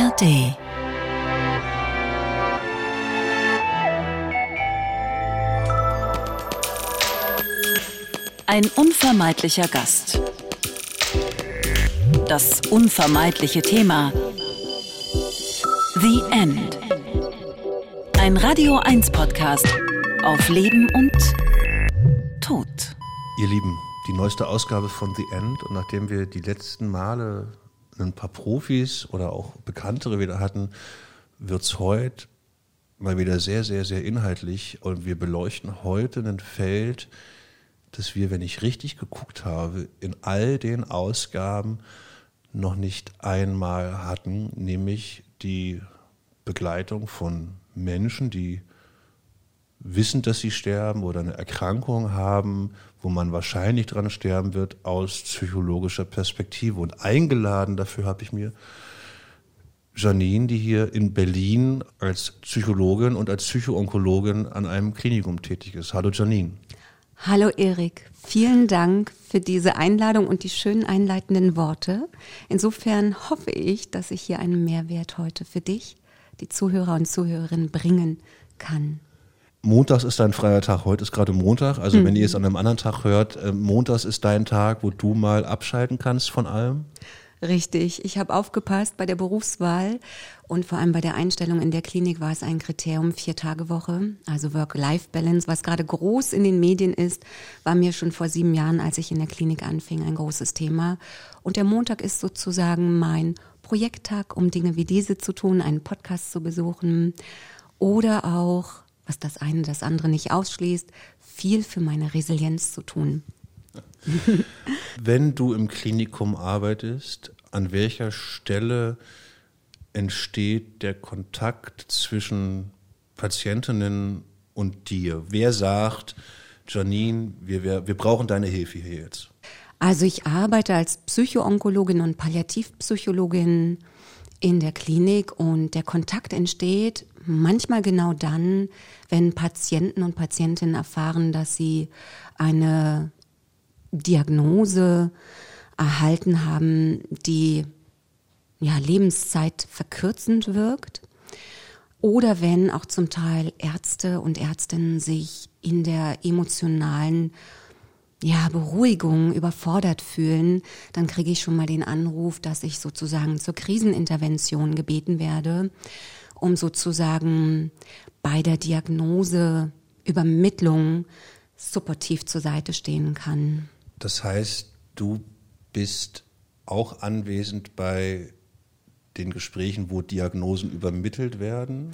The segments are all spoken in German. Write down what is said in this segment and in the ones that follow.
ARD Ein unvermeidlicher Gast. Das unvermeidliche Thema. The End. Ein Radio 1 Podcast auf Leben und Tod. Ihr Lieben, die neueste Ausgabe von The End und nachdem wir die letzten Male ein paar Profis oder auch Bekanntere wieder hatten, wird es heute mal wieder sehr, sehr, sehr inhaltlich. Und wir beleuchten heute ein Feld, das wir, wenn ich richtig geguckt habe, in all den Ausgaben noch nicht einmal hatten, nämlich die Begleitung von Menschen, die wissen, dass sie sterben oder eine Erkrankung haben, wo man wahrscheinlich dran sterben wird, aus psychologischer Perspektive. Und eingeladen dafür habe ich mir Janine, die hier in Berlin als Psychologin und als Psychoonkologin an einem Klinikum tätig ist. Hallo Janine. Hallo Erik, vielen Dank für diese Einladung und die schönen einleitenden Worte. Insofern hoffe ich, dass ich hier einen Mehrwert heute für dich, die Zuhörer und Zuhörerinnen bringen kann. Montags ist dein freier Tag. Heute ist gerade Montag. Also mhm. wenn ihr es an einem anderen Tag hört, äh, Montags ist dein Tag, wo du mal abschalten kannst von allem. Richtig. Ich habe aufgepasst bei der Berufswahl und vor allem bei der Einstellung in der Klinik war es ein Kriterium vier Tage Woche, also Work-Life-Balance, was gerade groß in den Medien ist, war mir schon vor sieben Jahren, als ich in der Klinik anfing, ein großes Thema. Und der Montag ist sozusagen mein Projekttag, um Dinge wie diese zu tun, einen Podcast zu besuchen oder auch was das eine das andere nicht ausschließt, viel für meine Resilienz zu tun. Wenn du im Klinikum arbeitest, an welcher Stelle entsteht der Kontakt zwischen Patientinnen und dir? Wer sagt, Janine, wir, wir, wir brauchen deine Hilfe hier jetzt? Also ich arbeite als Psychoonkologin und Palliativpsychologin in der Klinik und der Kontakt entsteht manchmal genau dann, wenn Patienten und Patientinnen erfahren, dass sie eine Diagnose erhalten haben, die ja, Lebenszeit verkürzend wirkt. Oder wenn auch zum Teil Ärzte und Ärztinnen sich in der emotionalen ja, Beruhigung überfordert fühlen, dann kriege ich schon mal den Anruf, dass ich sozusagen zur Krisenintervention gebeten werde um sozusagen bei der Diagnose, Übermittlung supportiv zur Seite stehen kann. Das heißt, du bist auch anwesend bei den Gesprächen, wo Diagnosen übermittelt werden?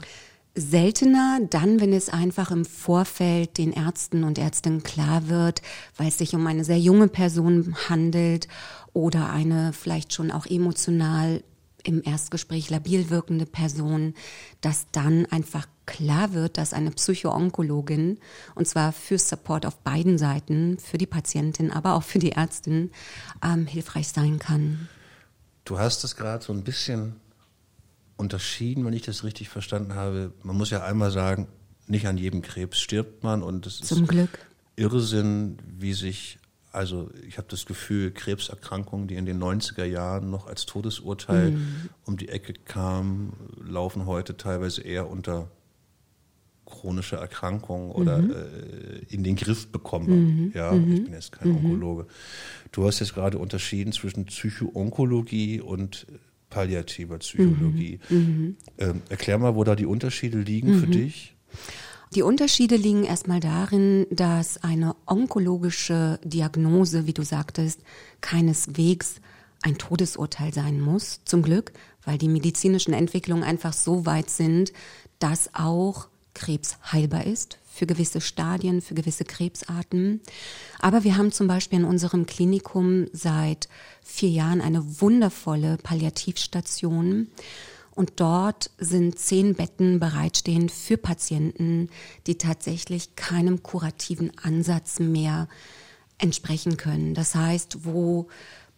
Seltener dann, wenn es einfach im Vorfeld den Ärzten und Ärztinnen klar wird, weil es sich um eine sehr junge Person handelt oder eine vielleicht schon auch emotional im Erstgespräch labil wirkende Person, dass dann einfach klar wird, dass eine Psychoonkologin, und zwar für Support auf beiden Seiten, für die Patientin, aber auch für die Ärztin, ähm, hilfreich sein kann. Du hast es gerade so ein bisschen unterschieden, wenn ich das richtig verstanden habe. Man muss ja einmal sagen, nicht an jedem Krebs stirbt man und es Zum ist Glück. Irrsinn, wie sich also ich habe das Gefühl, Krebserkrankungen, die in den 90er Jahren noch als Todesurteil mhm. um die Ecke kamen, laufen heute teilweise eher unter chronische Erkrankungen oder mhm. äh, in den Griff bekommen. Mhm. Ja, ich mhm. bin jetzt kein mhm. Onkologe. Du hast jetzt gerade unterschieden zwischen Psychoonkologie und palliativer Psychologie. Mhm. Ähm, erklär mal, wo da die Unterschiede liegen für dich. Die Unterschiede liegen erstmal darin, dass eine onkologische Diagnose, wie du sagtest, keineswegs ein Todesurteil sein muss, zum Glück, weil die medizinischen Entwicklungen einfach so weit sind, dass auch Krebs heilbar ist für gewisse Stadien, für gewisse Krebsarten. Aber wir haben zum Beispiel in unserem Klinikum seit vier Jahren eine wundervolle Palliativstation und dort sind zehn Betten bereitstehend für Patienten, die tatsächlich keinem kurativen Ansatz mehr entsprechen können. Das heißt, wo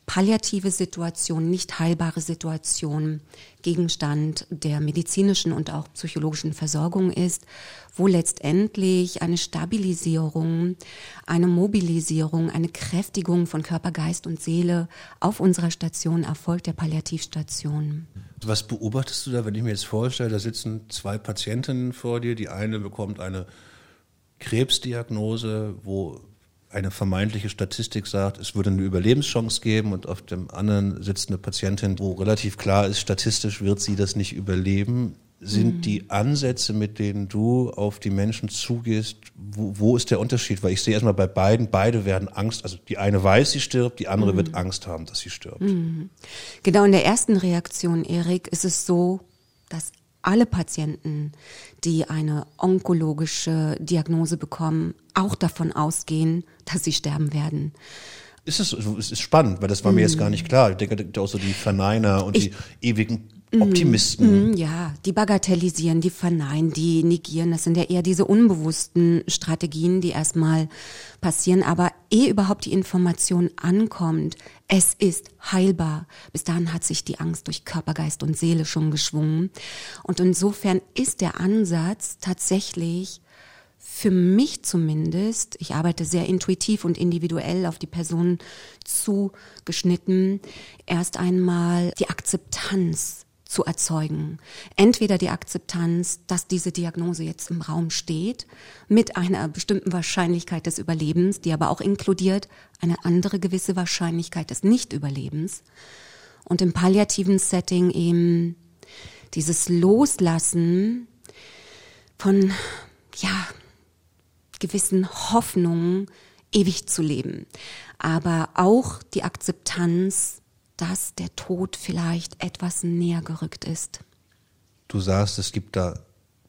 palliative Situation, nicht heilbare Situation Gegenstand der medizinischen und auch psychologischen Versorgung ist, wo letztendlich eine Stabilisierung, eine Mobilisierung, eine Kräftigung von Körper, Geist und Seele auf unserer Station erfolgt, der Palliativstation. Was beobachtest du da, wenn ich mir jetzt vorstelle, da sitzen zwei Patientinnen vor dir, die eine bekommt eine Krebsdiagnose, wo eine vermeintliche Statistik sagt, es würde eine Überlebenschance geben und auf dem anderen sitzt eine Patientin, wo relativ klar ist, statistisch wird sie das nicht überleben. Sind mhm. die Ansätze, mit denen du auf die Menschen zugehst, wo, wo ist der Unterschied? Weil ich sehe erstmal bei beiden, beide werden Angst, also die eine weiß, sie stirbt, die andere mhm. wird Angst haben, dass sie stirbt. Mhm. Genau in der ersten Reaktion, Erik, ist es so, dass alle Patienten, die eine onkologische Diagnose bekommen, auch davon ausgehen, dass sie sterben werden. Ist es, ist spannend, weil das war mir jetzt gar nicht klar. Ich denke, auch so die Verneiner und ich, die ewigen. Optimisten. Mm, ja, die bagatellisieren, die verneinen, die negieren. Das sind ja eher diese unbewussten Strategien, die erstmal passieren. Aber ehe überhaupt die Information ankommt, es ist heilbar. Bis dahin hat sich die Angst durch Körper, Geist und Seele schon geschwungen. Und insofern ist der Ansatz tatsächlich für mich zumindest, ich arbeite sehr intuitiv und individuell auf die Person zugeschnitten, erst einmal die Akzeptanz zu erzeugen. Entweder die Akzeptanz, dass diese Diagnose jetzt im Raum steht, mit einer bestimmten Wahrscheinlichkeit des Überlebens, die aber auch inkludiert eine andere gewisse Wahrscheinlichkeit des Nichtüberlebens. Und im palliativen Setting eben dieses Loslassen von, ja, gewissen Hoffnungen, ewig zu leben. Aber auch die Akzeptanz, dass der Tod vielleicht etwas näher gerückt ist. Du sagst, es gibt da,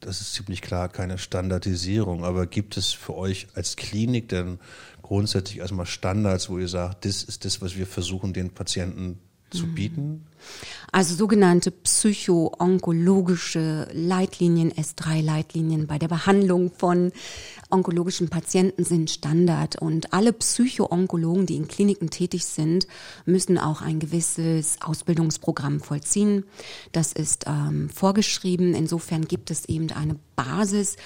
das ist ziemlich klar, keine Standardisierung, aber gibt es für euch als Klinik denn grundsätzlich erstmal Standards, wo ihr sagt, das ist das, was wir versuchen, den Patienten zu mhm. bieten? Also sogenannte psycho-onkologische Leitlinien, S3-Leitlinien bei der Behandlung von onkologischen Patienten sind Standard und alle Psycho-Onkologen, die in Kliniken tätig sind, müssen auch ein gewisses Ausbildungsprogramm vollziehen. Das ist ähm, vorgeschrieben. Insofern gibt es eben eine Basis,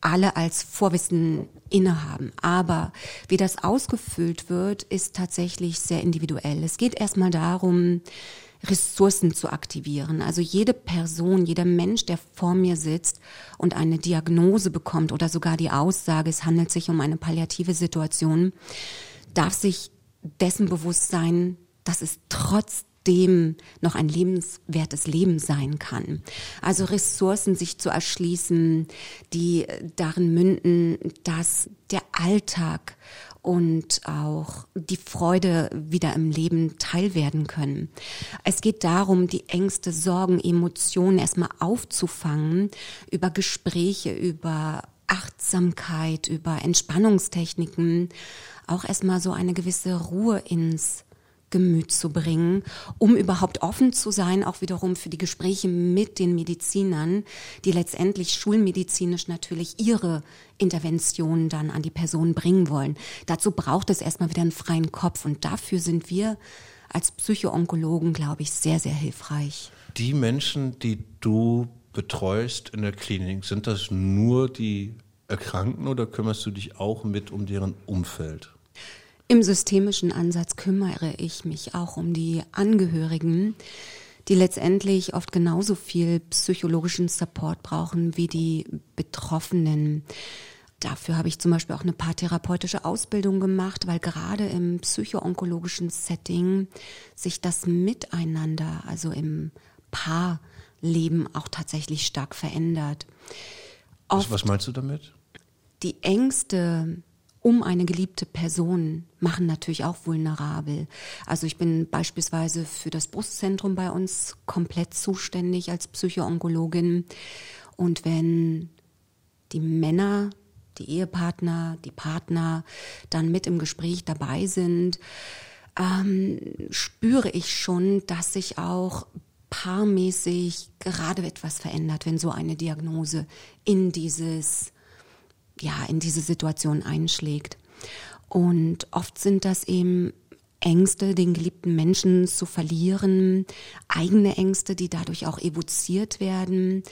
alle als Vorwissen innehaben. Aber wie das ausgefüllt wird, ist tatsächlich sehr individuell. Es geht erstmal darum, Ressourcen zu aktivieren. Also jede Person, jeder Mensch, der vor mir sitzt und eine Diagnose bekommt oder sogar die Aussage, es handelt sich um eine palliative Situation, darf sich dessen bewusst sein, dass es trotz dem noch ein lebenswertes Leben sein kann. Also Ressourcen sich zu erschließen, die darin münden, dass der Alltag und auch die Freude wieder im Leben teil werden können. Es geht darum, die Ängste, Sorgen, Emotionen erstmal aufzufangen über Gespräche, über Achtsamkeit, über Entspannungstechniken, auch erstmal so eine gewisse Ruhe ins Gemüt zu bringen, um überhaupt offen zu sein, auch wiederum für die Gespräche mit den Medizinern, die letztendlich schulmedizinisch natürlich ihre Interventionen dann an die Person bringen wollen. Dazu braucht es erstmal wieder einen freien Kopf und dafür sind wir als Psychoonkologen, glaube ich, sehr, sehr hilfreich. Die Menschen, die du betreust in der Klinik, sind das nur die Erkrankten oder kümmerst du dich auch mit um deren Umfeld? Im systemischen Ansatz kümmere ich mich auch um die Angehörigen, die letztendlich oft genauso viel psychologischen Support brauchen wie die Betroffenen. Dafür habe ich zum Beispiel auch eine paartherapeutische Ausbildung gemacht, weil gerade im psychoonkologischen Setting sich das Miteinander, also im Paarleben auch tatsächlich stark verändert. Was, was meinst du damit? Die Ängste, um eine geliebte Person machen natürlich auch vulnerabel. Also ich bin beispielsweise für das Brustzentrum bei uns komplett zuständig als Psychoonkologin. Und wenn die Männer, die Ehepartner, die Partner dann mit im Gespräch dabei sind, ähm, spüre ich schon, dass sich auch paarmäßig gerade etwas verändert, wenn so eine Diagnose in dieses ja, in diese Situation einschlägt. Und oft sind das eben Ängste, den geliebten Menschen zu verlieren, eigene Ängste, die dadurch auch evoziert werden.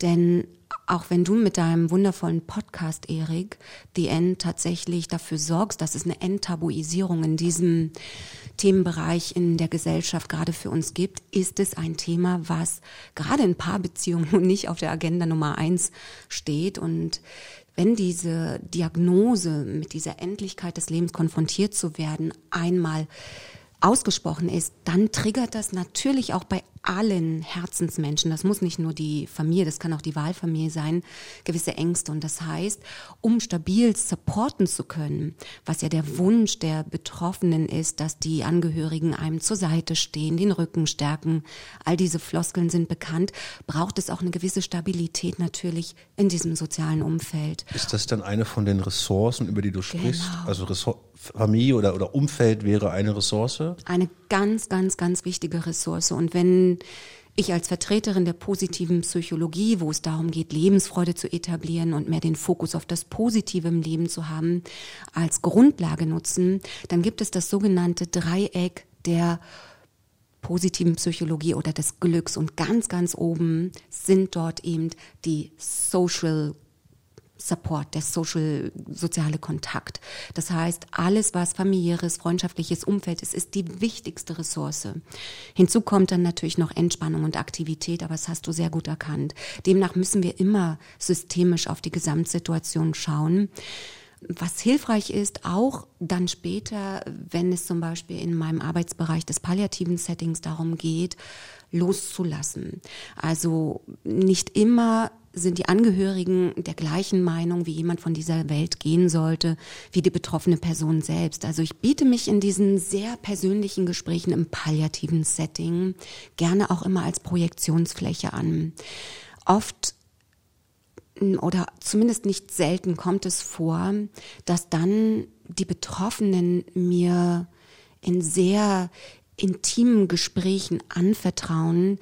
Denn auch wenn du mit deinem wundervollen Podcast, Erik, The End tatsächlich dafür sorgst, dass es eine Enttabuisierung in diesem Themenbereich in der Gesellschaft gerade für uns gibt, ist es ein Thema, was gerade in Paarbeziehungen nicht auf der Agenda Nummer eins steht und wenn diese Diagnose mit dieser Endlichkeit des Lebens konfrontiert zu werden, einmal ausgesprochen ist, dann triggert das natürlich auch bei allen Herzensmenschen, das muss nicht nur die Familie, das kann auch die Wahlfamilie sein, gewisse Ängste. Und das heißt, um stabil supporten zu können, was ja der Wunsch der Betroffenen ist, dass die Angehörigen einem zur Seite stehen, den Rücken stärken, all diese Floskeln sind bekannt, braucht es auch eine gewisse Stabilität natürlich in diesem sozialen Umfeld. Ist das dann eine von den Ressourcen, über die du sprichst? Genau. Also Ressort Familie oder, oder Umfeld wäre eine Ressource? Eine ganz, ganz, ganz wichtige Ressource. Und wenn ich als Vertreterin der positiven Psychologie, wo es darum geht, Lebensfreude zu etablieren und mehr den Fokus auf das Positive im Leben zu haben, als Grundlage nutzen, dann gibt es das sogenannte Dreieck der positiven Psychologie oder des Glücks. Und ganz, ganz oben sind dort eben die Social Support, der social, soziale Kontakt. Das heißt, alles, was familiäres, freundschaftliches Umfeld ist, ist die wichtigste Ressource. Hinzu kommt dann natürlich noch Entspannung und Aktivität, aber das hast du sehr gut erkannt. Demnach müssen wir immer systemisch auf die Gesamtsituation schauen. Was hilfreich ist, auch dann später, wenn es zum Beispiel in meinem Arbeitsbereich des palliativen Settings darum geht, loszulassen. Also nicht immer sind die Angehörigen der gleichen Meinung, wie jemand von dieser Welt gehen sollte, wie die betroffene Person selbst. Also ich biete mich in diesen sehr persönlichen Gesprächen im palliativen Setting gerne auch immer als Projektionsfläche an. Oft oder zumindest nicht selten kommt es vor, dass dann die Betroffenen mir in sehr intimen Gesprächen anvertrauen,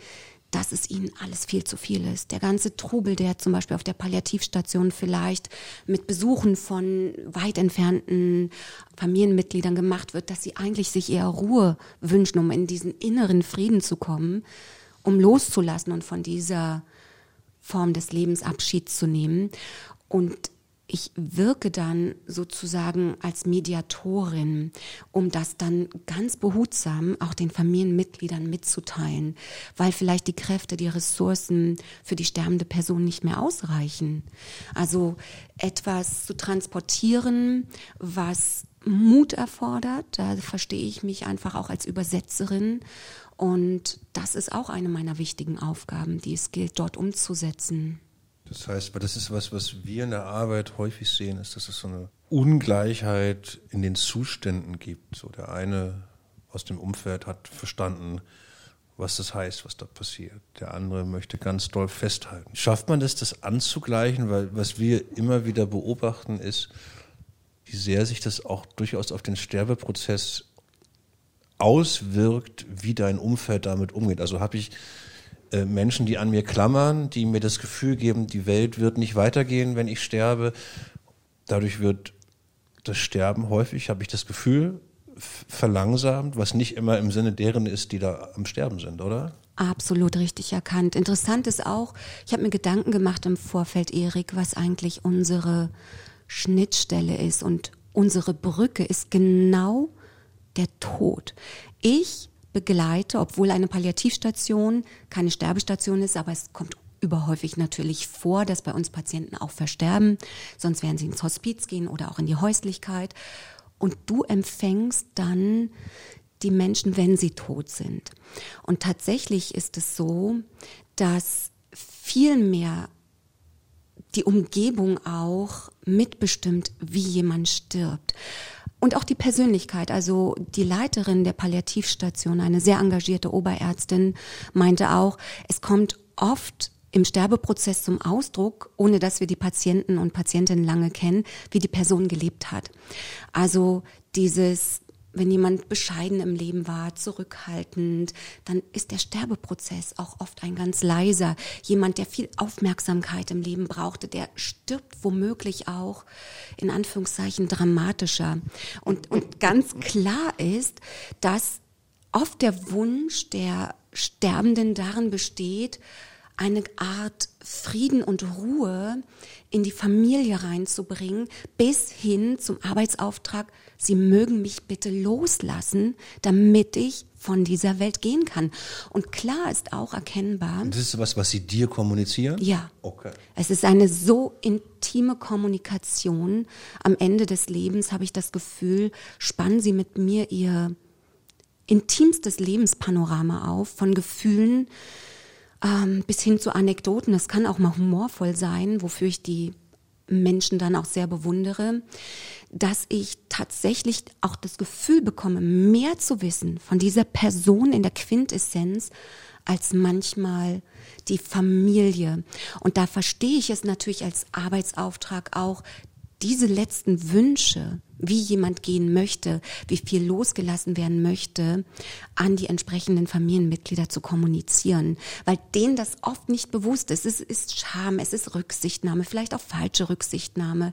dass es ihnen alles viel zu viel ist. Der ganze Trubel, der zum Beispiel auf der Palliativstation vielleicht mit Besuchen von weit entfernten Familienmitgliedern gemacht wird, dass sie eigentlich sich eher Ruhe wünschen, um in diesen inneren Frieden zu kommen, um loszulassen und von dieser Form des Lebens Abschied zu nehmen. Und ich wirke dann sozusagen als Mediatorin, um das dann ganz behutsam auch den Familienmitgliedern mitzuteilen, weil vielleicht die Kräfte, die Ressourcen für die sterbende Person nicht mehr ausreichen. Also etwas zu transportieren, was Mut erfordert, da verstehe ich mich einfach auch als Übersetzerin und das ist auch eine meiner wichtigen Aufgaben, die es gilt, dort umzusetzen. Das heißt, das ist was, was wir in der Arbeit häufig sehen, ist, dass es so eine Ungleichheit in den Zuständen gibt. So der eine aus dem Umfeld hat verstanden, was das heißt, was da passiert. Der andere möchte ganz doll festhalten. Schafft man das, das anzugleichen? Weil was wir immer wieder beobachten, ist, wie sehr sich das auch durchaus auf den Sterbeprozess auswirkt, wie dein Umfeld damit umgeht. Also habe ich äh, Menschen, die an mir klammern, die mir das Gefühl geben, die Welt wird nicht weitergehen, wenn ich sterbe. Dadurch wird das Sterben häufig, habe ich das Gefühl, verlangsamt, was nicht immer im Sinne deren ist, die da am Sterben sind, oder? Absolut richtig erkannt. Interessant ist auch, ich habe mir Gedanken gemacht im Vorfeld, Erik, was eigentlich unsere Schnittstelle ist und unsere Brücke ist genau der Tod. Ich begleite, obwohl eine Palliativstation keine Sterbestation ist, aber es kommt überhäufig natürlich vor, dass bei uns Patienten auch versterben, sonst werden sie ins Hospiz gehen oder auch in die Häuslichkeit. Und du empfängst dann die Menschen, wenn sie tot sind. Und tatsächlich ist es so, dass viel mehr die Umgebung auch mitbestimmt, wie jemand stirbt. Und auch die Persönlichkeit, also die Leiterin der Palliativstation, eine sehr engagierte Oberärztin, meinte auch, es kommt oft im Sterbeprozess zum Ausdruck, ohne dass wir die Patienten und Patientinnen lange kennen, wie die Person gelebt hat. Also dieses wenn jemand bescheiden im Leben war, zurückhaltend, dann ist der Sterbeprozess auch oft ein ganz leiser. Jemand, der viel Aufmerksamkeit im Leben brauchte, der stirbt womöglich auch in Anführungszeichen dramatischer. Und, und ganz klar ist, dass oft der Wunsch der Sterbenden darin besteht, eine Art Frieden und Ruhe in die Familie reinzubringen, bis hin zum Arbeitsauftrag, Sie mögen mich bitte loslassen, damit ich von dieser Welt gehen kann. Und klar ist auch erkennbar. Das ist was, was Sie dir kommunizieren? Ja. Okay. Es ist eine so intime Kommunikation. Am Ende des Lebens habe ich das Gefühl, spannen Sie mit mir Ihr intimstes Lebenspanorama auf von Gefühlen, ähm, bis hin zu Anekdoten. Es kann auch mal humorvoll sein, wofür ich die Menschen dann auch sehr bewundere, dass ich tatsächlich auch das Gefühl bekomme, mehr zu wissen von dieser Person in der Quintessenz als manchmal die Familie. Und da verstehe ich es natürlich als Arbeitsauftrag auch, diese letzten Wünsche wie jemand gehen möchte, wie viel losgelassen werden möchte, an die entsprechenden Familienmitglieder zu kommunizieren, weil denen das oft nicht bewusst ist. Es ist Scham, es ist Rücksichtnahme, vielleicht auch falsche Rücksichtnahme,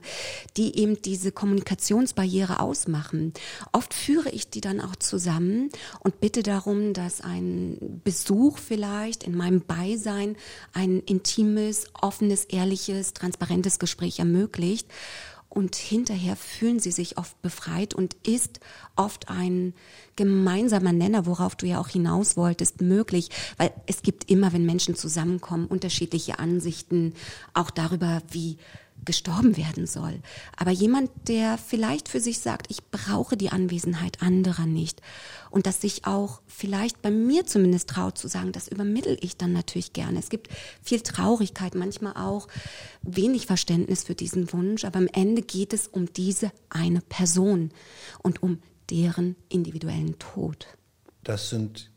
die eben diese Kommunikationsbarriere ausmachen. Oft führe ich die dann auch zusammen und bitte darum, dass ein Besuch vielleicht in meinem Beisein ein intimes, offenes, ehrliches, transparentes Gespräch ermöglicht und hinterher fühlen sie sich oft befreit und ist oft ein gemeinsamer Nenner, worauf du ja auch hinaus wolltest, möglich, weil es gibt immer, wenn Menschen zusammenkommen, unterschiedliche Ansichten auch darüber, wie gestorben werden soll. Aber jemand, der vielleicht für sich sagt, ich brauche die Anwesenheit anderer nicht und das sich auch vielleicht bei mir zumindest traut zu sagen, das übermittel ich dann natürlich gerne. Es gibt viel Traurigkeit, manchmal auch wenig Verständnis für diesen Wunsch, aber am Ende geht es um diese eine Person und um deren individuellen Tod. Das sind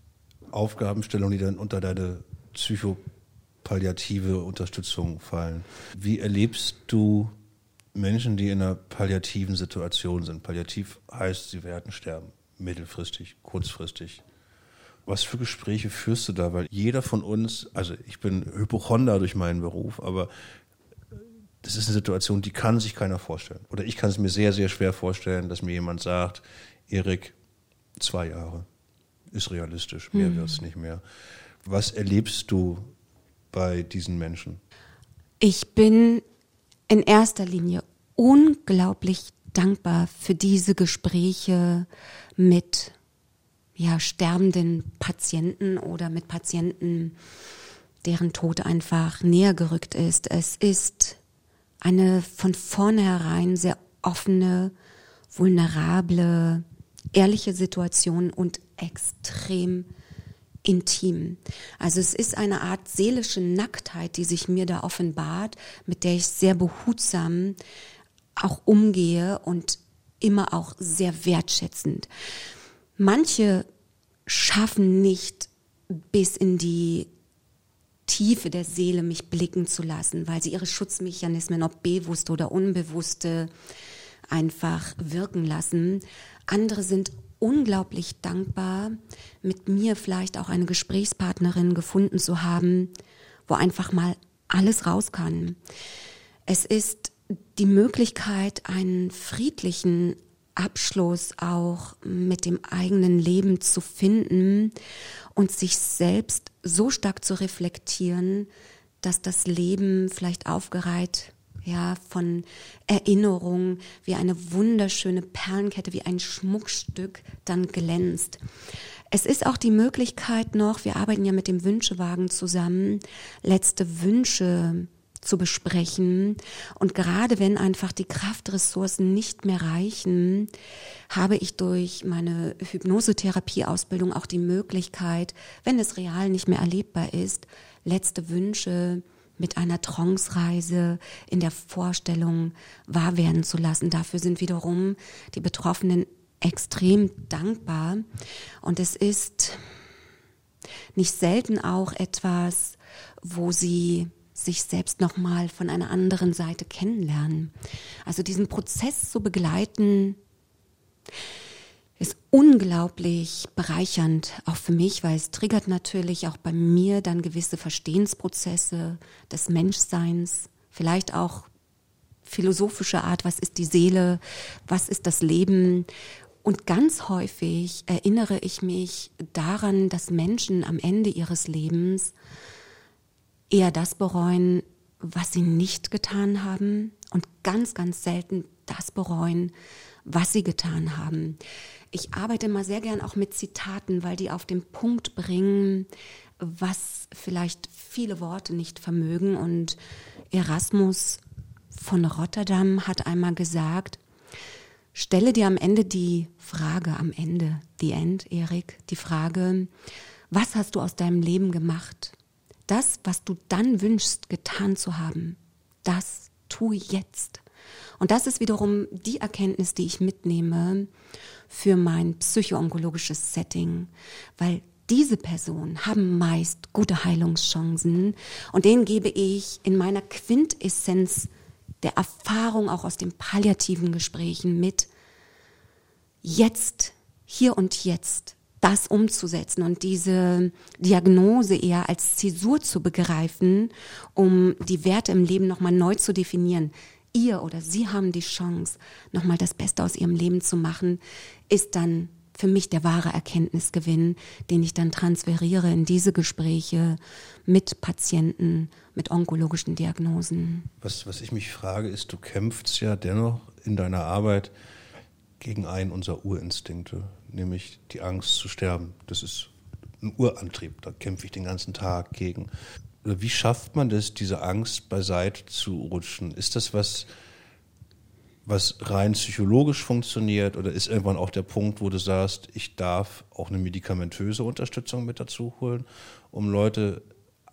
Aufgabenstellungen, die dann unter deine Psycho palliative Unterstützung fallen. Wie erlebst du Menschen, die in einer palliativen Situation sind? Palliativ heißt, sie werden sterben, mittelfristig, kurzfristig. Was für Gespräche führst du da? Weil jeder von uns, also ich bin Hypochonder durch meinen Beruf, aber das ist eine Situation, die kann sich keiner vorstellen. Oder ich kann es mir sehr, sehr schwer vorstellen, dass mir jemand sagt, Erik, zwei Jahre ist realistisch, mehr mhm. wird es nicht mehr. Was erlebst du bei diesen Menschen? Ich bin in erster Linie unglaublich dankbar für diese Gespräche mit ja, sterbenden Patienten oder mit Patienten, deren Tod einfach näher gerückt ist. Es ist eine von vornherein sehr offene, vulnerable, ehrliche Situation und extrem intim. Also es ist eine Art seelische Nacktheit, die sich mir da offenbart, mit der ich sehr behutsam auch umgehe und immer auch sehr wertschätzend. Manche schaffen nicht bis in die Tiefe der Seele mich blicken zu lassen, weil sie ihre Schutzmechanismen, ob bewusste oder unbewusste, einfach wirken lassen. Andere sind unglaublich dankbar, mit mir vielleicht auch eine Gesprächspartnerin gefunden zu haben, wo einfach mal alles raus kann. Es ist die Möglichkeit, einen friedlichen Abschluss auch mit dem eigenen Leben zu finden und sich selbst so stark zu reflektieren, dass das Leben vielleicht aufgereiht ja, von Erinnerungen, wie eine wunderschöne Perlenkette, wie ein Schmuckstück dann glänzt. Es ist auch die Möglichkeit noch, wir arbeiten ja mit dem Wünschewagen zusammen, letzte Wünsche zu besprechen. Und gerade wenn einfach die Kraftressourcen nicht mehr reichen, habe ich durch meine Hypnosetherapie-Ausbildung auch die Möglichkeit, wenn es real nicht mehr erlebbar ist, letzte Wünsche mit einer Trance-Reise in der Vorstellung wahr werden zu lassen. Dafür sind wiederum die Betroffenen extrem dankbar. Und es ist nicht selten auch etwas, wo sie sich selbst nochmal von einer anderen Seite kennenlernen. Also diesen Prozess zu begleiten, ist unglaublich bereichernd, auch für mich, weil es triggert natürlich auch bei mir dann gewisse Verstehensprozesse des Menschseins, vielleicht auch philosophische Art, was ist die Seele, was ist das Leben. Und ganz häufig erinnere ich mich daran, dass Menschen am Ende ihres Lebens eher das bereuen, was sie nicht getan haben und ganz, ganz selten das bereuen, was sie getan haben. Ich arbeite immer sehr gern auch mit Zitaten, weil die auf den Punkt bringen, was vielleicht viele Worte nicht vermögen. Und Erasmus von Rotterdam hat einmal gesagt, stelle dir am Ende die Frage, am Ende, die End, Erik, die Frage, was hast du aus deinem Leben gemacht? Das, was du dann wünschst, getan zu haben, das tu jetzt. Und das ist wiederum die Erkenntnis, die ich mitnehme für mein psychoonkologisches Setting, weil diese Personen haben meist gute Heilungschancen und denen gebe ich in meiner Quintessenz der Erfahrung auch aus den palliativen Gesprächen mit, jetzt, hier und jetzt das umzusetzen und diese Diagnose eher als Zäsur zu begreifen, um die Werte im Leben nochmal neu zu definieren. Ihr oder Sie haben die Chance, nochmal das Beste aus Ihrem Leben zu machen, ist dann für mich der wahre Erkenntnisgewinn, den ich dann transferiere in diese Gespräche mit Patienten, mit onkologischen Diagnosen. Was, was ich mich frage, ist, du kämpfst ja dennoch in deiner Arbeit gegen einen unserer Urinstinkte, nämlich die Angst zu sterben. Das ist ein Urantrieb, da kämpfe ich den ganzen Tag gegen. Wie schafft man das, diese Angst beiseite zu rutschen? Ist das was, was rein psychologisch funktioniert oder ist irgendwann auch der Punkt, wo du sagst, ich darf auch eine medikamentöse Unterstützung mit dazu holen, um Leute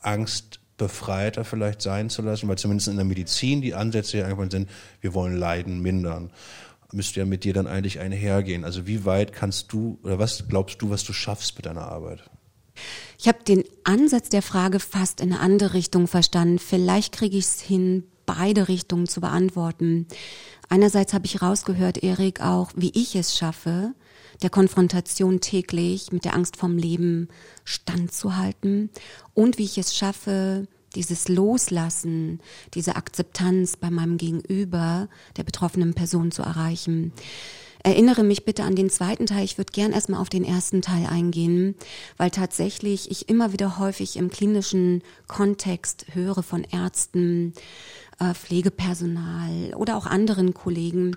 angstbefreiter vielleicht sein zu lassen, weil zumindest in der Medizin die Ansätze ja irgendwann sind, wir wollen Leiden mindern müsste ja mit dir dann eigentlich einhergehen. Also wie weit kannst du oder was glaubst du, was du schaffst mit deiner Arbeit? Ich habe den Ansatz der Frage fast in eine andere Richtung verstanden. Vielleicht kriege ich es hin, beide Richtungen zu beantworten. Einerseits habe ich rausgehört, Erik, auch wie ich es schaffe, der Konfrontation täglich mit der Angst vom Leben standzuhalten und wie ich es schaffe, dieses Loslassen, diese Akzeptanz bei meinem Gegenüber, der betroffenen Person zu erreichen. Erinnere mich bitte an den zweiten Teil. Ich würde gern erstmal auf den ersten Teil eingehen, weil tatsächlich ich immer wieder häufig im klinischen Kontext höre von Ärzten, äh, Pflegepersonal oder auch anderen Kollegen.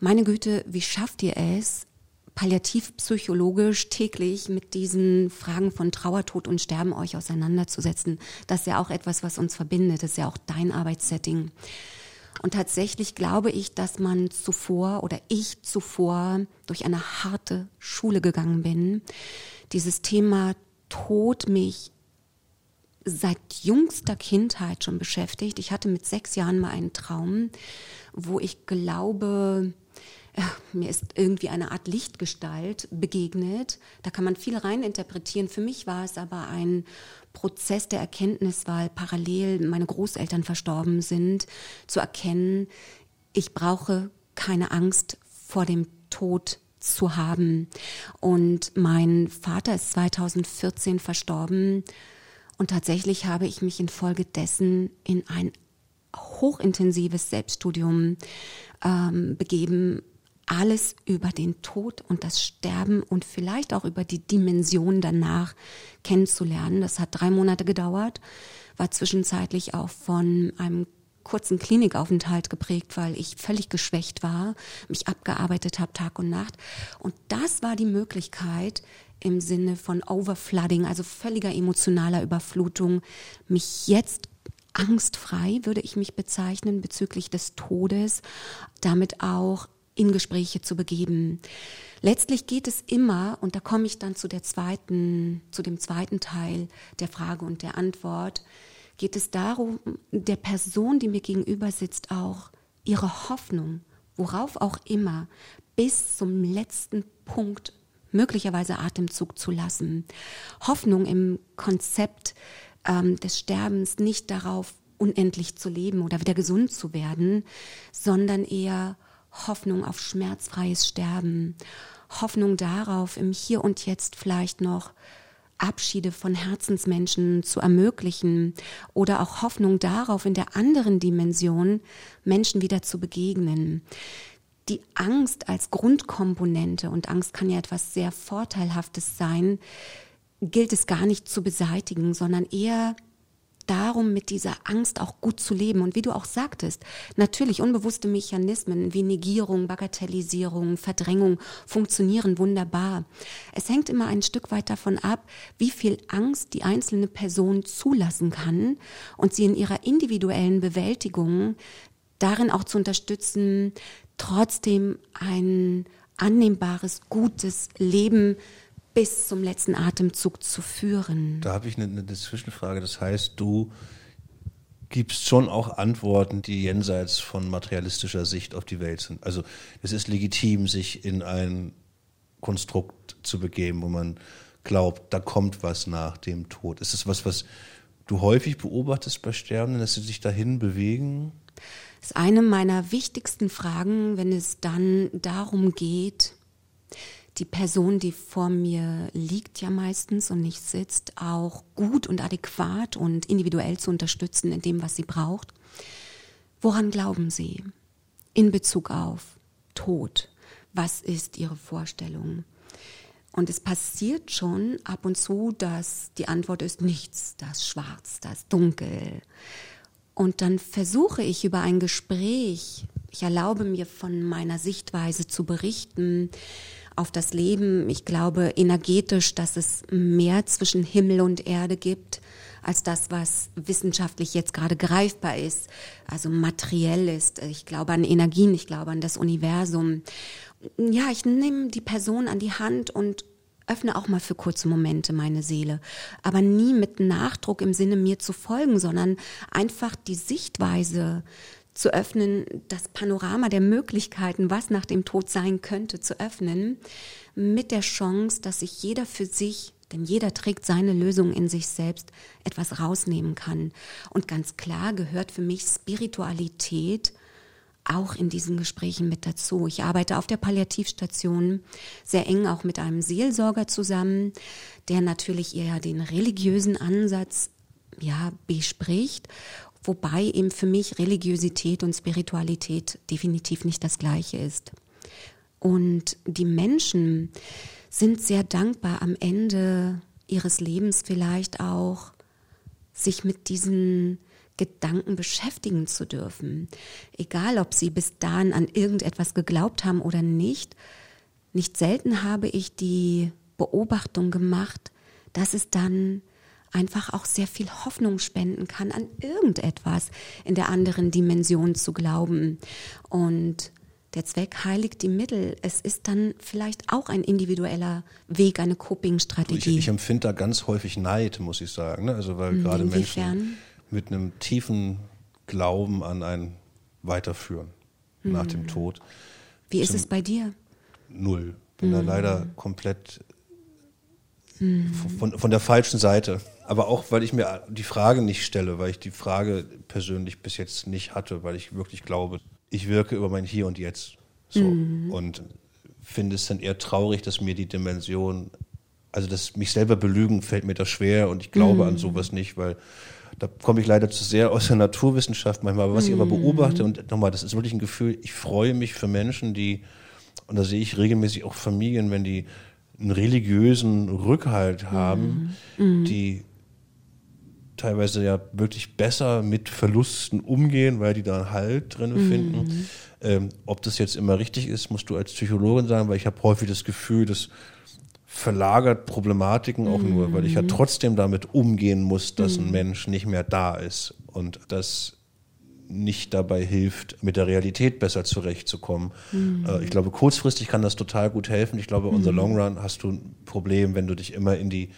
Meine Güte, wie schafft ihr es, palliativpsychologisch täglich mit diesen Fragen von Trauer, Tod und Sterben euch auseinanderzusetzen. Das ist ja auch etwas, was uns verbindet. Das ist ja auch dein Arbeitssetting. Und tatsächlich glaube ich, dass man zuvor oder ich zuvor durch eine harte Schule gegangen bin. Dieses Thema Tod mich seit jüngster Kindheit schon beschäftigt. Ich hatte mit sechs Jahren mal einen Traum, wo ich glaube, mir ist irgendwie eine Art Lichtgestalt begegnet. Da kann man viel reininterpretieren. Für mich war es aber ein Prozess der Erkenntnis, weil parallel meine Großeltern verstorben sind, zu erkennen, ich brauche keine Angst vor dem Tod zu haben. Und mein Vater ist 2014 verstorben. Und tatsächlich habe ich mich infolgedessen in ein hochintensives Selbststudium ähm, begeben, alles über den Tod und das Sterben und vielleicht auch über die Dimension danach kennenzulernen. Das hat drei Monate gedauert, war zwischenzeitlich auch von einem kurzen Klinikaufenthalt geprägt, weil ich völlig geschwächt war, mich abgearbeitet habe Tag und Nacht. Und das war die Möglichkeit im Sinne von Overflooding, also völliger emotionaler Überflutung, mich jetzt angstfrei, würde ich mich bezeichnen, bezüglich des Todes, damit auch in Gespräche zu begeben. Letztlich geht es immer, und da komme ich dann zu der zweiten, zu dem zweiten Teil der Frage und der Antwort, geht es darum, der Person, die mir gegenüber sitzt, auch ihre Hoffnung, worauf auch immer, bis zum letzten Punkt möglicherweise Atemzug zu lassen. Hoffnung im Konzept ähm, des Sterbens nicht darauf, unendlich zu leben oder wieder gesund zu werden, sondern eher Hoffnung auf schmerzfreies Sterben, Hoffnung darauf, im Hier und Jetzt vielleicht noch Abschiede von Herzensmenschen zu ermöglichen oder auch Hoffnung darauf, in der anderen Dimension Menschen wieder zu begegnen. Die Angst als Grundkomponente, und Angst kann ja etwas sehr Vorteilhaftes sein, gilt es gar nicht zu beseitigen, sondern eher darum, mit dieser Angst auch gut zu leben. Und wie du auch sagtest, natürlich unbewusste Mechanismen wie Negierung, Bagatellisierung, Verdrängung funktionieren wunderbar. Es hängt immer ein Stück weit davon ab, wie viel Angst die einzelne Person zulassen kann und sie in ihrer individuellen Bewältigung darin auch zu unterstützen, trotzdem ein annehmbares, gutes Leben bis zum letzten Atemzug zu führen. Da habe ich eine, eine Zwischenfrage. Das heißt, du gibst schon auch Antworten, die jenseits von materialistischer Sicht auf die Welt sind. Also es ist legitim, sich in ein Konstrukt zu begeben, wo man glaubt, da kommt was nach dem Tod. Ist das was, was du häufig beobachtest bei Sterbenden, dass sie sich dahin bewegen? Das ist eine meiner wichtigsten Fragen, wenn es dann darum geht, die Person, die vor mir liegt ja meistens und nicht sitzt, auch gut und adäquat und individuell zu unterstützen in dem, was sie braucht. Woran glauben Sie in Bezug auf Tod? Was ist Ihre Vorstellung? Und es passiert schon ab und zu, dass die Antwort ist nichts, das Schwarz, das Dunkel. Und dann versuche ich über ein Gespräch, ich erlaube mir von meiner Sichtweise zu berichten, auf das Leben. Ich glaube energetisch, dass es mehr zwischen Himmel und Erde gibt als das, was wissenschaftlich jetzt gerade greifbar ist, also materiell ist. Ich glaube an Energien, ich glaube an das Universum. Ja, ich nehme die Person an die Hand und öffne auch mal für kurze Momente meine Seele, aber nie mit Nachdruck im Sinne mir zu folgen, sondern einfach die Sichtweise zu öffnen, das Panorama der Möglichkeiten, was nach dem Tod sein könnte, zu öffnen, mit der Chance, dass sich jeder für sich, denn jeder trägt seine Lösung in sich selbst, etwas rausnehmen kann. Und ganz klar gehört für mich Spiritualität auch in diesen Gesprächen mit dazu. Ich arbeite auf der Palliativstation sehr eng auch mit einem Seelsorger zusammen, der natürlich eher den religiösen Ansatz ja, bespricht wobei eben für mich Religiosität und Spiritualität definitiv nicht das gleiche ist. Und die Menschen sind sehr dankbar am Ende ihres Lebens vielleicht auch, sich mit diesen Gedanken beschäftigen zu dürfen. Egal, ob sie bis dahin an irgendetwas geglaubt haben oder nicht. Nicht selten habe ich die Beobachtung gemacht, dass es dann einfach auch sehr viel Hoffnung spenden kann, an irgendetwas in der anderen Dimension zu glauben. Und der Zweck heiligt die Mittel. Es ist dann vielleicht auch ein individueller Weg, eine Coping-Strategie. Ich, ich, empfinde da ganz häufig Neid, muss ich sagen. Ne? Also weil gerade Menschen mit einem tiefen Glauben an ein Weiterführen mhm. nach dem Tod. Wie ist es bei dir? Null. Bin mhm. da leider komplett mhm. von, von der falschen Seite aber auch, weil ich mir die Frage nicht stelle, weil ich die Frage persönlich bis jetzt nicht hatte, weil ich wirklich glaube, ich wirke über mein Hier und Jetzt. So. Mhm. Und finde es dann eher traurig, dass mir die Dimension, also dass mich selber belügen, fällt mir das schwer und ich glaube mhm. an sowas nicht, weil da komme ich leider zu sehr aus der Naturwissenschaft manchmal. Aber was ich aber mhm. beobachte, und nochmal, das ist wirklich ein Gefühl, ich freue mich für Menschen, die, und da sehe ich regelmäßig auch Familien, wenn die einen religiösen Rückhalt haben, mhm. mhm. die teilweise ja wirklich besser mit Verlusten umgehen, weil die da einen Halt drin mhm. finden. Ähm, ob das jetzt immer richtig ist, musst du als Psychologin sagen, weil ich habe häufig das Gefühl, das verlagert Problematiken auch mhm. nur, weil ich ja mhm. trotzdem damit umgehen muss, dass mhm. ein Mensch nicht mehr da ist und das nicht dabei hilft, mit der Realität besser zurechtzukommen. Mhm. Äh, ich glaube, kurzfristig kann das total gut helfen. Ich glaube, unser mhm. Long Run hast du ein Problem, wenn du dich immer in die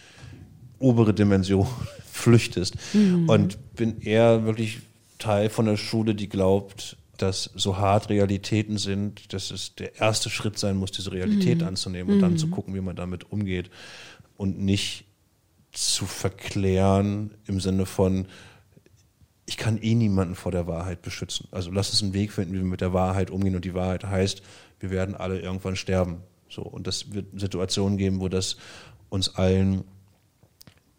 obere Dimension flüchtest. Mhm. Und bin eher wirklich Teil von der Schule, die glaubt, dass so hart Realitäten sind, dass es der erste Schritt sein muss, diese Realität mhm. anzunehmen und mhm. dann zu gucken, wie man damit umgeht und nicht zu verklären im Sinne von, ich kann eh niemanden vor der Wahrheit beschützen. Also lass uns einen Weg finden, wie wir mit der Wahrheit umgehen und die Wahrheit heißt, wir werden alle irgendwann sterben. So, und das wird Situationen geben, wo das uns allen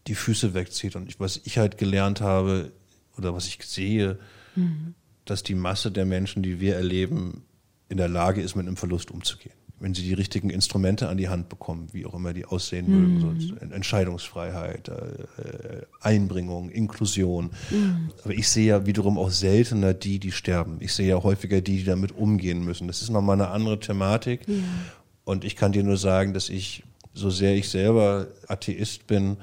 die Füße wegzieht. Und ich, was ich halt gelernt habe oder was ich sehe, mhm. dass die Masse der Menschen, die wir erleben, in der Lage ist, mit einem Verlust umzugehen. Wenn sie die richtigen Instrumente an die Hand bekommen, wie auch immer die aussehen mhm. mögen, so Entscheidungsfreiheit, äh, Einbringung, Inklusion. Mhm. Aber ich sehe ja wiederum auch seltener die, die sterben. Ich sehe ja häufiger die, die damit umgehen müssen. Das ist nochmal eine andere Thematik. Ja. Und ich kann dir nur sagen, dass ich, so sehr ich selber Atheist bin,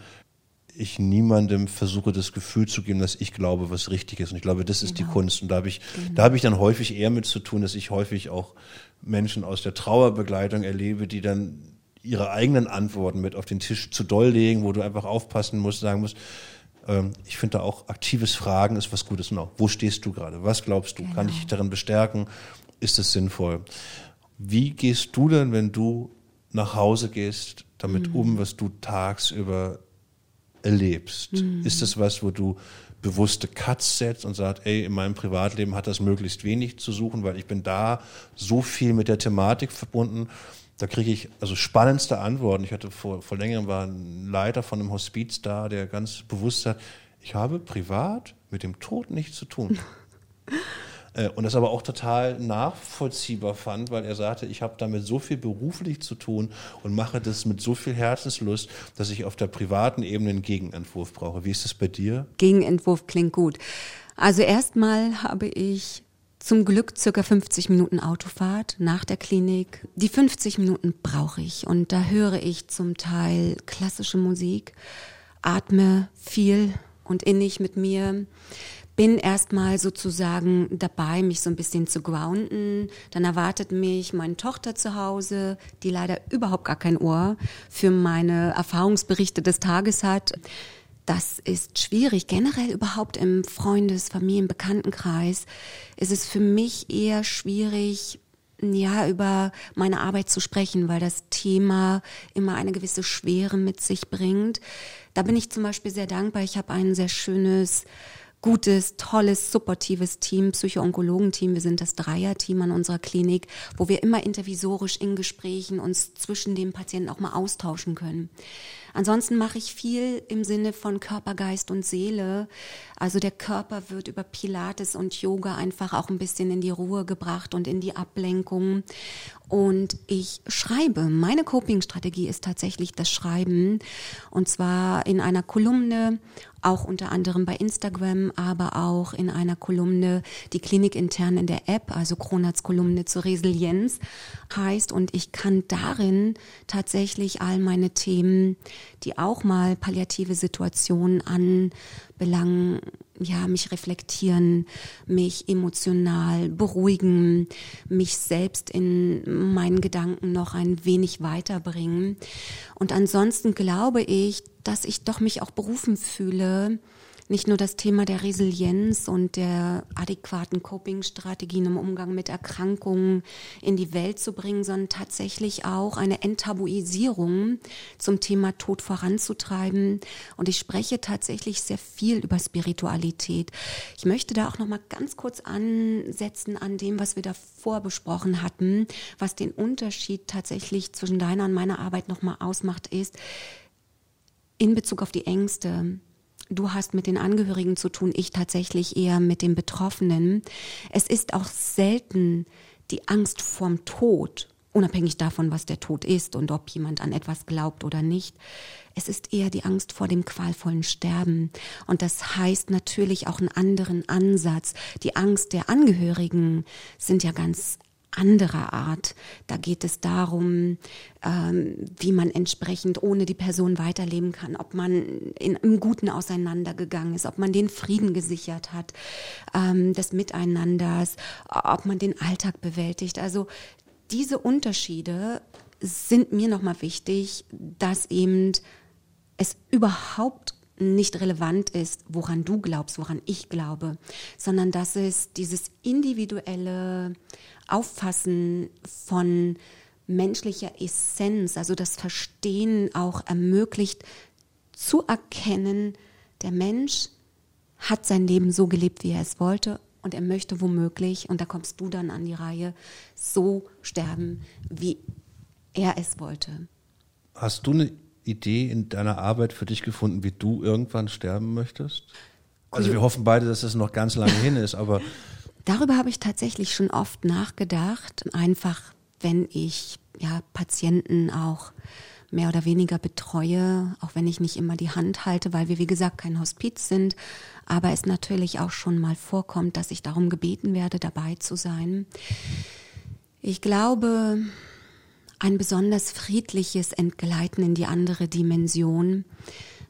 ich niemandem versuche, das Gefühl zu geben, dass ich glaube, was richtig ist. Und ich glaube, das ist genau. die Kunst. Und da habe ich, genau. da habe ich dann häufig eher mit zu tun, dass ich häufig auch Menschen aus der Trauerbegleitung erlebe, die dann ihre eigenen Antworten mit auf den Tisch zu doll legen, wo du einfach aufpassen musst, sagen musst, ähm, ich finde da auch aktives Fragen ist was Gutes. Und auch, wo stehst du gerade? Was glaubst du? Genau. Kann ich dich darin bestärken? Ist es sinnvoll? Wie gehst du denn, wenn du nach Hause gehst, damit mhm. um, was du tagsüber erlebst? Mhm. Ist das was, wo du bewusste Cuts setzt und sagt, ey, in meinem Privatleben hat das möglichst wenig zu suchen, weil ich bin da so viel mit der Thematik verbunden. Da kriege ich also spannendste Antworten. Ich hatte vor, vor längerem war ein Leiter von einem Hospiz da, der ganz bewusst sagt, ich habe privat mit dem Tod nichts zu tun. Äh, und das aber auch total nachvollziehbar fand, weil er sagte, ich habe damit so viel beruflich zu tun und mache das mit so viel Herzenslust, dass ich auf der privaten Ebene einen Gegenentwurf brauche. Wie ist das bei dir? Gegenentwurf klingt gut. Also erstmal habe ich zum Glück circa 50 Minuten Autofahrt nach der Klinik. Die 50 Minuten brauche ich und da höre ich zum Teil klassische Musik, atme viel und innig mit mir, bin erstmal sozusagen dabei, mich so ein bisschen zu grounden. Dann erwartet mich meine Tochter zu Hause, die leider überhaupt gar kein Ohr für meine Erfahrungsberichte des Tages hat. Das ist schwierig. Generell überhaupt im Freundes-, Familien-, Bekanntenkreis ist es für mich eher schwierig, ja, über meine Arbeit zu sprechen, weil das Thema immer eine gewisse Schwere mit sich bringt. Da bin ich zum Beispiel sehr dankbar. Ich habe ein sehr schönes gutes, tolles, supportives Team, Psycho-Onkologen-Team. Wir sind das Dreier-Team an unserer Klinik, wo wir immer intervisorisch in Gesprächen uns zwischen den Patienten auch mal austauschen können. Ansonsten mache ich viel im Sinne von Körper, Geist und Seele. Also der Körper wird über Pilates und Yoga einfach auch ein bisschen in die Ruhe gebracht und in die Ablenkung. Und ich schreibe. Meine Coping-Strategie ist tatsächlich das Schreiben. Und zwar in einer Kolumne, auch unter anderem bei Instagram, aber auch in einer Kolumne, die Klinik intern in der App, also Kronats Kolumne zur Resilienz heißt. Und ich kann darin tatsächlich all meine Themen, die auch mal palliative Situationen anbelangen, ja, mich reflektieren, mich emotional beruhigen, mich selbst in meinen Gedanken noch ein wenig weiterbringen. Und ansonsten glaube ich, dass ich doch mich auch berufen fühle, nicht nur das Thema der Resilienz und der adäquaten Coping-Strategien im Umgang mit Erkrankungen in die Welt zu bringen, sondern tatsächlich auch eine Enttabuisierung zum Thema Tod voranzutreiben. Und ich spreche tatsächlich sehr viel über Spiritualität. Ich möchte da auch noch mal ganz kurz ansetzen an dem, was wir davor besprochen hatten, was den Unterschied tatsächlich zwischen deiner und meiner Arbeit noch mal ausmacht, ist in Bezug auf die Ängste Du hast mit den Angehörigen zu tun, ich tatsächlich eher mit den Betroffenen. Es ist auch selten die Angst vorm Tod, unabhängig davon, was der Tod ist und ob jemand an etwas glaubt oder nicht. Es ist eher die Angst vor dem qualvollen Sterben. Und das heißt natürlich auch einen anderen Ansatz. Die Angst der Angehörigen sind ja ganz anderer Art. Da geht es darum, ähm, wie man entsprechend ohne die Person weiterleben kann, ob man in, im Guten auseinandergegangen ist, ob man den Frieden gesichert hat, ähm, des Miteinanders, ob man den Alltag bewältigt. Also diese Unterschiede sind mir nochmal wichtig, dass eben es überhaupt nicht relevant ist, woran du glaubst, woran ich glaube, sondern dass es dieses individuelle Auffassen von menschlicher Essenz, also das Verstehen auch ermöglicht, zu erkennen, der Mensch hat sein Leben so gelebt, wie er es wollte und er möchte womöglich, und da kommst du dann an die Reihe, so sterben, wie er es wollte. Hast du eine Idee in deiner Arbeit für dich gefunden, wie du irgendwann sterben möchtest? Also wir hoffen beide, dass es noch ganz lange hin ist, aber Darüber habe ich tatsächlich schon oft nachgedacht. Einfach, wenn ich ja, Patienten auch mehr oder weniger betreue, auch wenn ich nicht immer die Hand halte, weil wir, wie gesagt, kein Hospiz sind. Aber es natürlich auch schon mal vorkommt, dass ich darum gebeten werde, dabei zu sein. Ich glaube, ein besonders friedliches Entgleiten in die andere Dimension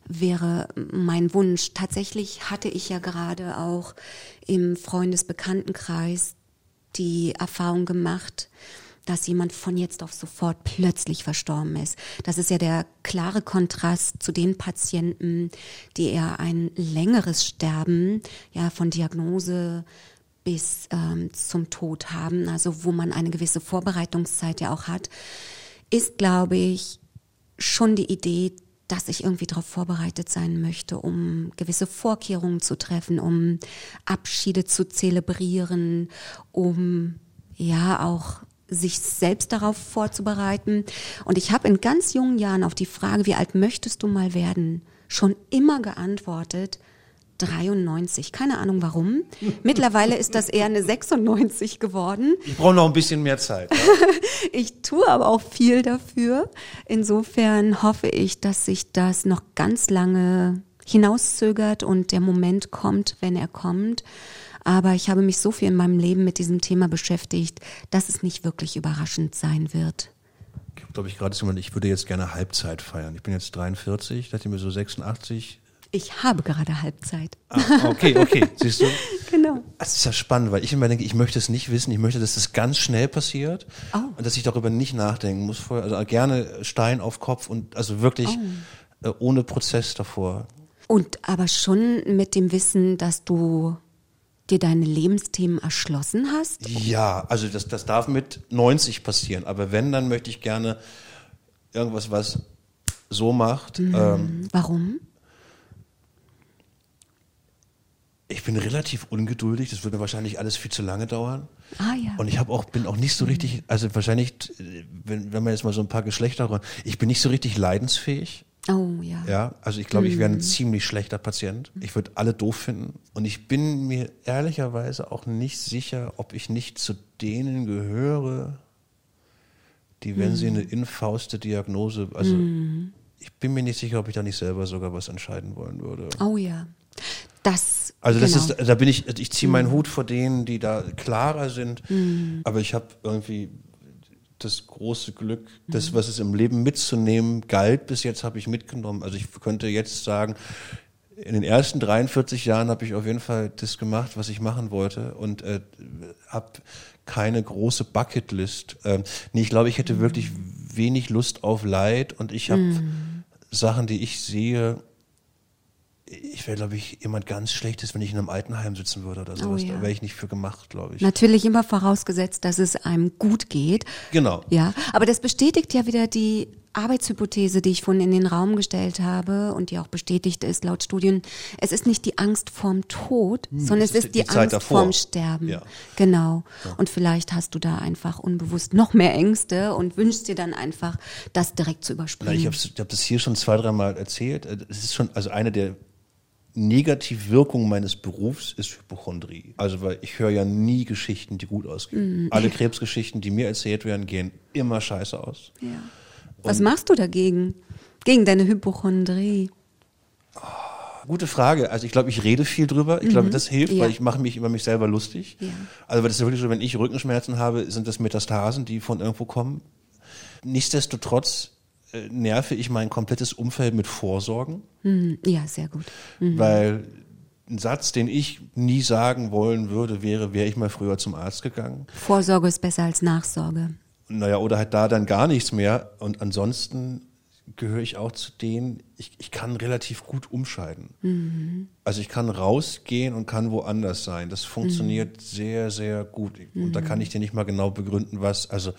wäre mein Wunsch. Tatsächlich hatte ich ja gerade auch im Freundesbekanntenkreis die Erfahrung gemacht, dass jemand von jetzt auf sofort plötzlich verstorben ist. Das ist ja der klare Kontrast zu den Patienten, die eher ein längeres Sterben, ja, von Diagnose bis ähm, zum Tod haben, also wo man eine gewisse Vorbereitungszeit ja auch hat, ist, glaube ich, schon die Idee, dass ich irgendwie darauf vorbereitet sein möchte, um gewisse Vorkehrungen zu treffen, um Abschiede zu zelebrieren, um ja auch sich selbst darauf vorzubereiten. Und ich habe in ganz jungen Jahren auf die Frage, wie alt möchtest du mal werden, schon immer geantwortet, 93. Keine Ahnung warum. Mittlerweile ist das eher eine 96 geworden. Ich brauche noch ein bisschen mehr Zeit. Ja? ich tue aber auch viel dafür. Insofern hoffe ich, dass sich das noch ganz lange hinauszögert und der Moment kommt, wenn er kommt. Aber ich habe mich so viel in meinem Leben mit diesem Thema beschäftigt, dass es nicht wirklich überraschend sein wird. Ich glaube ich gerade, ich würde jetzt gerne Halbzeit feiern. Ich bin jetzt 43, dachte mir so 86, ich habe gerade Halbzeit. Ah, okay, okay, siehst du? genau. Das ist ja spannend, weil ich immer denke, ich möchte es nicht wissen, ich möchte, dass das ganz schnell passiert oh. und dass ich darüber nicht nachdenken muss. Also gerne Stein auf Kopf und also wirklich oh. äh, ohne Prozess davor. Und aber schon mit dem Wissen, dass du dir deine Lebensthemen erschlossen hast? Ja, also das, das darf mit 90 passieren. Aber wenn, dann möchte ich gerne irgendwas, was so macht. Mhm. Ähm, Warum? Ich bin relativ ungeduldig, das würde wahrscheinlich alles viel zu lange dauern. Ah, ja. Und ich habe auch, bin auch nicht so richtig, also wahrscheinlich, wenn, wenn man jetzt mal so ein paar Geschlechter, ich bin nicht so richtig leidensfähig. Oh ja. Ja, also ich glaube, ich wäre ein mhm. ziemlich schlechter Patient. Ich würde alle doof finden. Und ich bin mir ehrlicherweise auch nicht sicher, ob ich nicht zu denen gehöre, die, wenn mhm. sie eine infauste Diagnose, also mhm. ich bin mir nicht sicher, ob ich da nicht selber sogar was entscheiden wollen würde. Oh ja. Das, also das genau. ist, da bin ich, ich ziehe meinen mhm. Hut vor denen, die da klarer sind. Mhm. Aber ich habe irgendwie das große Glück, das, mhm. was es im Leben mitzunehmen galt, bis jetzt habe ich mitgenommen. Also ich könnte jetzt sagen, in den ersten 43 Jahren habe ich auf jeden Fall das gemacht, was ich machen wollte und äh, habe keine große Bucketlist. Ähm, nee, ich glaube, ich hätte mhm. wirklich wenig Lust auf Leid und ich habe mhm. Sachen, die ich sehe, ich wäre, glaube ich, jemand ganz Schlechtes, wenn ich in einem Altenheim sitzen würde oder sowas. Oh, ja. Da wäre ich nicht für gemacht, glaube ich. Natürlich immer vorausgesetzt, dass es einem gut geht. Genau. Ja, aber das bestätigt ja wieder die Arbeitshypothese, die ich vorhin in den Raum gestellt habe und die auch bestätigt ist laut Studien. Es ist nicht die Angst vorm Tod, hm, sondern es ist, ist die, die Angst davor. vorm Sterben. Ja. Genau. Ja. Und vielleicht hast du da einfach unbewusst noch mehr Ängste und wünschst dir dann einfach, das direkt zu überspringen. Na, ich habe hab das hier schon zwei, dreimal erzählt. Es ist schon, also eine der Negativwirkung meines Berufs ist Hypochondrie. Also weil ich höre ja nie Geschichten, die gut ausgehen. Mhm. Alle Krebsgeschichten, die mir erzählt werden, gehen immer scheiße aus. Ja. Was machst du dagegen? Gegen deine Hypochondrie? Oh, gute Frage. Also ich glaube, ich rede viel drüber. Ich mhm. glaube, das hilft, ja. weil ich mache mich über mich selber lustig. Ja. Also weil das ist wirklich so, wenn ich Rückenschmerzen habe, sind das Metastasen, die von irgendwo kommen. Nichtsdestotrotz nerve ich mein komplettes Umfeld mit Vorsorgen. Mhm. Ja, sehr gut. Mhm. Weil ein Satz, den ich nie sagen wollen würde, wäre, wäre ich mal früher zum Arzt gegangen. Vorsorge ist besser als Nachsorge. Naja, oder halt da dann gar nichts mehr. Und ansonsten gehöre ich auch zu denen, ich, ich kann relativ gut umscheiden. Mhm. Also ich kann rausgehen und kann woanders sein. Das funktioniert mhm. sehr, sehr gut. Und da kann ich dir nicht mal genau begründen, was. Also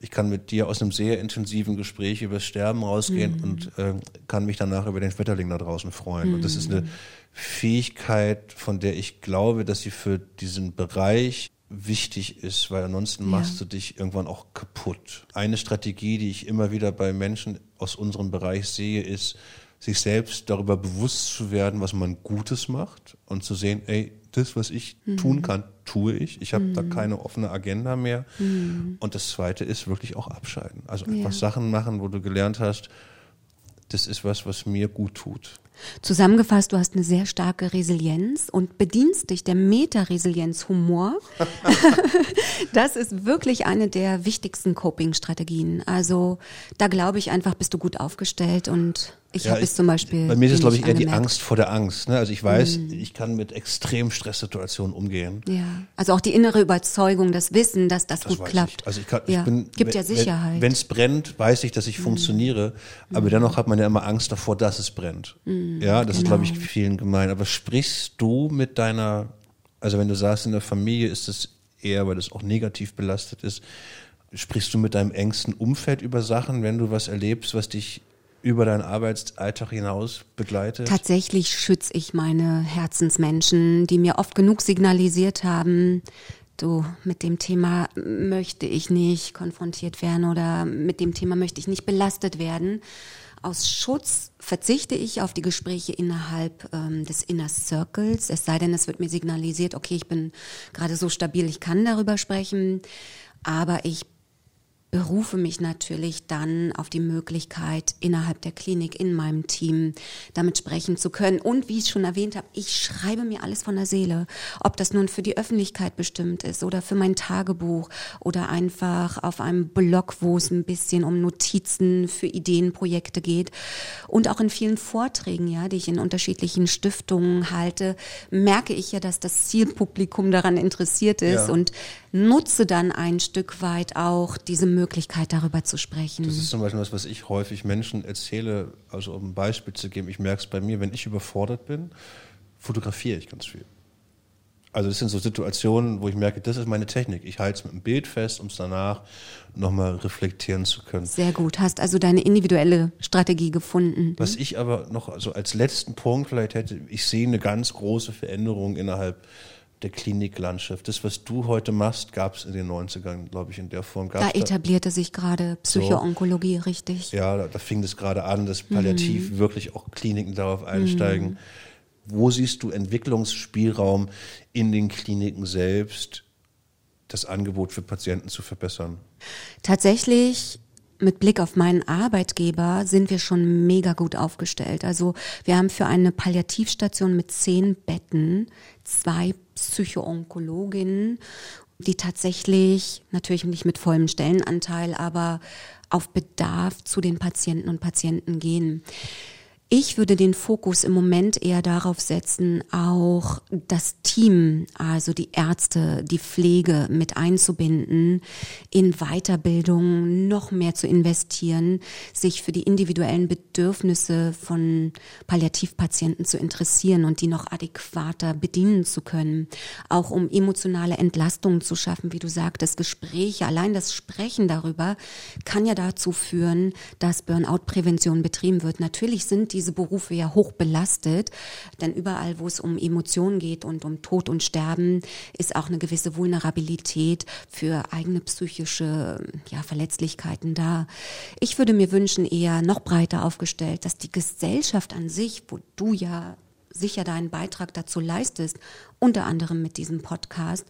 ich kann mit dir aus einem sehr intensiven Gespräch über das Sterben rausgehen mhm. und äh, kann mich danach über den Schmetterling da draußen freuen. Mhm. Und das ist eine mhm. Fähigkeit, von der ich glaube, dass sie für diesen Bereich wichtig ist, weil ansonsten machst du dich irgendwann auch kaputt. Eine Strategie, die ich immer wieder bei Menschen aus unserem Bereich sehe, ist, sich selbst darüber bewusst zu werden, was man Gutes macht und zu sehen, ey, das, was ich mhm. tun kann, tue ich. Ich habe mhm. da keine offene Agenda mehr. Mhm. Und das Zweite ist wirklich auch abscheiden. Also einfach ja. Sachen machen, wo du gelernt hast, das ist was, was mir gut tut. Zusammengefasst, du hast eine sehr starke Resilienz und bedienst dich der Meta-Resilienz-Humor. das ist wirklich eine der wichtigsten Coping-Strategien. Also da glaube ich einfach, bist du gut aufgestellt und ich ja, habe es zum Beispiel. Bei mir ist es, glaube ich, eher die Angst vor der Angst. Ne? Also ich weiß, mhm. ich kann mit extrem Stresssituationen umgehen. Ja, also auch die innere Überzeugung, das Wissen, dass das, das gut klappt. Ich. Also ich, kann, ja. ich bin, gibt ja Sicherheit. Wenn es brennt, weiß ich, dass ich mhm. funktioniere, aber mhm. dennoch hat man ja immer Angst davor, dass es brennt. Mhm. Ja, das genau. ist, glaube ich, vielen gemein. Aber sprichst du mit deiner, also wenn du sagst, in der Familie ist es eher, weil das auch negativ belastet ist, sprichst du mit deinem engsten Umfeld über Sachen, wenn du was erlebst, was dich über deinen Arbeitsalltag hinaus begleitet? Tatsächlich schütze ich meine Herzensmenschen, die mir oft genug signalisiert haben, du, mit dem Thema möchte ich nicht konfrontiert werden oder mit dem Thema möchte ich nicht belastet werden. Aus Schutz verzichte ich auf die Gespräche innerhalb ähm, des Inner Circles, es sei denn, es wird mir signalisiert, okay, ich bin gerade so stabil, ich kann darüber sprechen, aber ich berufe mich natürlich dann auf die Möglichkeit, innerhalb der Klinik, in meinem Team damit sprechen zu können. Und wie ich schon erwähnt habe, ich schreibe mir alles von der Seele. Ob das nun für die Öffentlichkeit bestimmt ist oder für mein Tagebuch oder einfach auf einem Blog, wo es ein bisschen um Notizen für Ideenprojekte geht. Und auch in vielen Vorträgen, ja, die ich in unterschiedlichen Stiftungen halte, merke ich ja, dass das Zielpublikum daran interessiert ist ja. und nutze dann ein Stück weit auch diese Möglichkeit, darüber zu sprechen. Das ist zum Beispiel was, was ich häufig Menschen erzähle, also um ein Beispiel zu geben. Ich merke es bei mir, wenn ich überfordert bin, fotografiere ich ganz viel. Also das sind so Situationen, wo ich merke, das ist meine Technik. Ich halte es mit einem Bild fest, um es danach nochmal reflektieren zu können. Sehr gut. Hast also deine individuelle Strategie gefunden. Was ich aber noch also als letzten Punkt vielleicht hätte, ich sehe eine ganz große Veränderung innerhalb der Kliniklandschaft. Das, was du heute machst, gab es in den 90ern, glaube ich, in der Form. Gab's da etablierte da, sich gerade Psychoonkologie, so, richtig. Ja, da, da, fing das gerade an, dass palliativ mhm. wirklich auch Kliniken darauf einsteigen. Mhm. Wo siehst du Entwicklungsspielraum in den Kliniken selbst, das Angebot für Patienten zu verbessern? Tatsächlich mit Blick auf meinen Arbeitgeber sind wir schon mega gut aufgestellt. Also wir haben für eine Palliativstation mit zehn Betten zwei Psychoonkologinnen, die tatsächlich, natürlich nicht mit vollem Stellenanteil, aber auf Bedarf zu den Patienten und Patienten gehen. Ich würde den Fokus im Moment eher darauf setzen, auch das Team, also die Ärzte, die Pflege mit einzubinden, in Weiterbildung noch mehr zu investieren, sich für die individuellen Bedürfnisse von Palliativpatienten zu interessieren und die noch adäquater bedienen zu können. Auch um emotionale Entlastungen zu schaffen, wie du sagtest, Gespräche, allein das Sprechen darüber kann ja dazu führen, dass Burnout-Prävention betrieben wird. Natürlich sind diese Berufe ja hoch belastet, denn überall, wo es um Emotionen geht und um Tod und Sterben, ist auch eine gewisse Vulnerabilität für eigene psychische ja, Verletzlichkeiten da. Ich würde mir wünschen, eher noch breiter aufgestellt, dass die Gesellschaft an sich, wo du ja sicher deinen Beitrag dazu leistest, unter anderem mit diesem Podcast,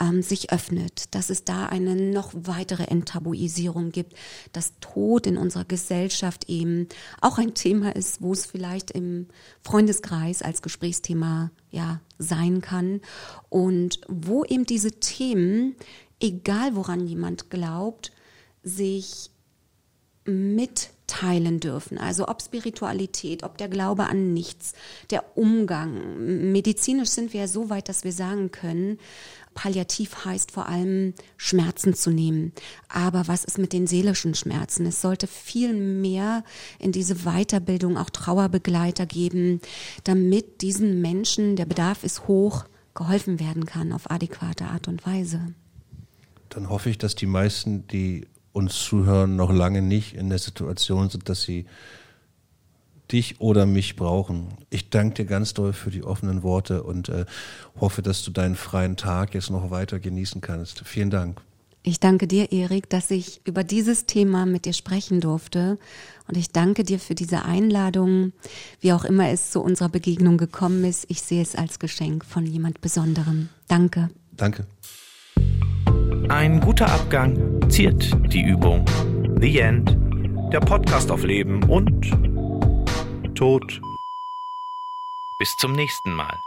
ähm, sich öffnet, dass es da eine noch weitere Enttabuisierung gibt, dass Tod in unserer Gesellschaft eben auch ein Thema ist, wo es vielleicht im Freundeskreis als Gesprächsthema ja sein kann. Und wo eben diese Themen, egal woran jemand glaubt, sich mit teilen dürfen. Also ob Spiritualität, ob der Glaube an nichts, der Umgang. Medizinisch sind wir ja so weit, dass wir sagen können, Palliativ heißt vor allem Schmerzen zu nehmen. Aber was ist mit den seelischen Schmerzen? Es sollte viel mehr in diese Weiterbildung auch Trauerbegleiter geben, damit diesen Menschen, der Bedarf ist hoch, geholfen werden kann auf adäquate Art und Weise. Dann hoffe ich, dass die meisten, die uns zuhören, noch lange nicht in der Situation sind, dass sie dich oder mich brauchen. Ich danke dir ganz doll für die offenen Worte und äh, hoffe, dass du deinen freien Tag jetzt noch weiter genießen kannst. Vielen Dank. Ich danke dir, Erik, dass ich über dieses Thema mit dir sprechen durfte. Und ich danke dir für diese Einladung, wie auch immer es zu unserer Begegnung gekommen ist. Ich sehe es als Geschenk von jemand Besonderem. Danke. Danke. Ein guter Abgang ziert die Übung. The End. Der Podcast auf Leben und Tod. Bis zum nächsten Mal.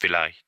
Vielleicht.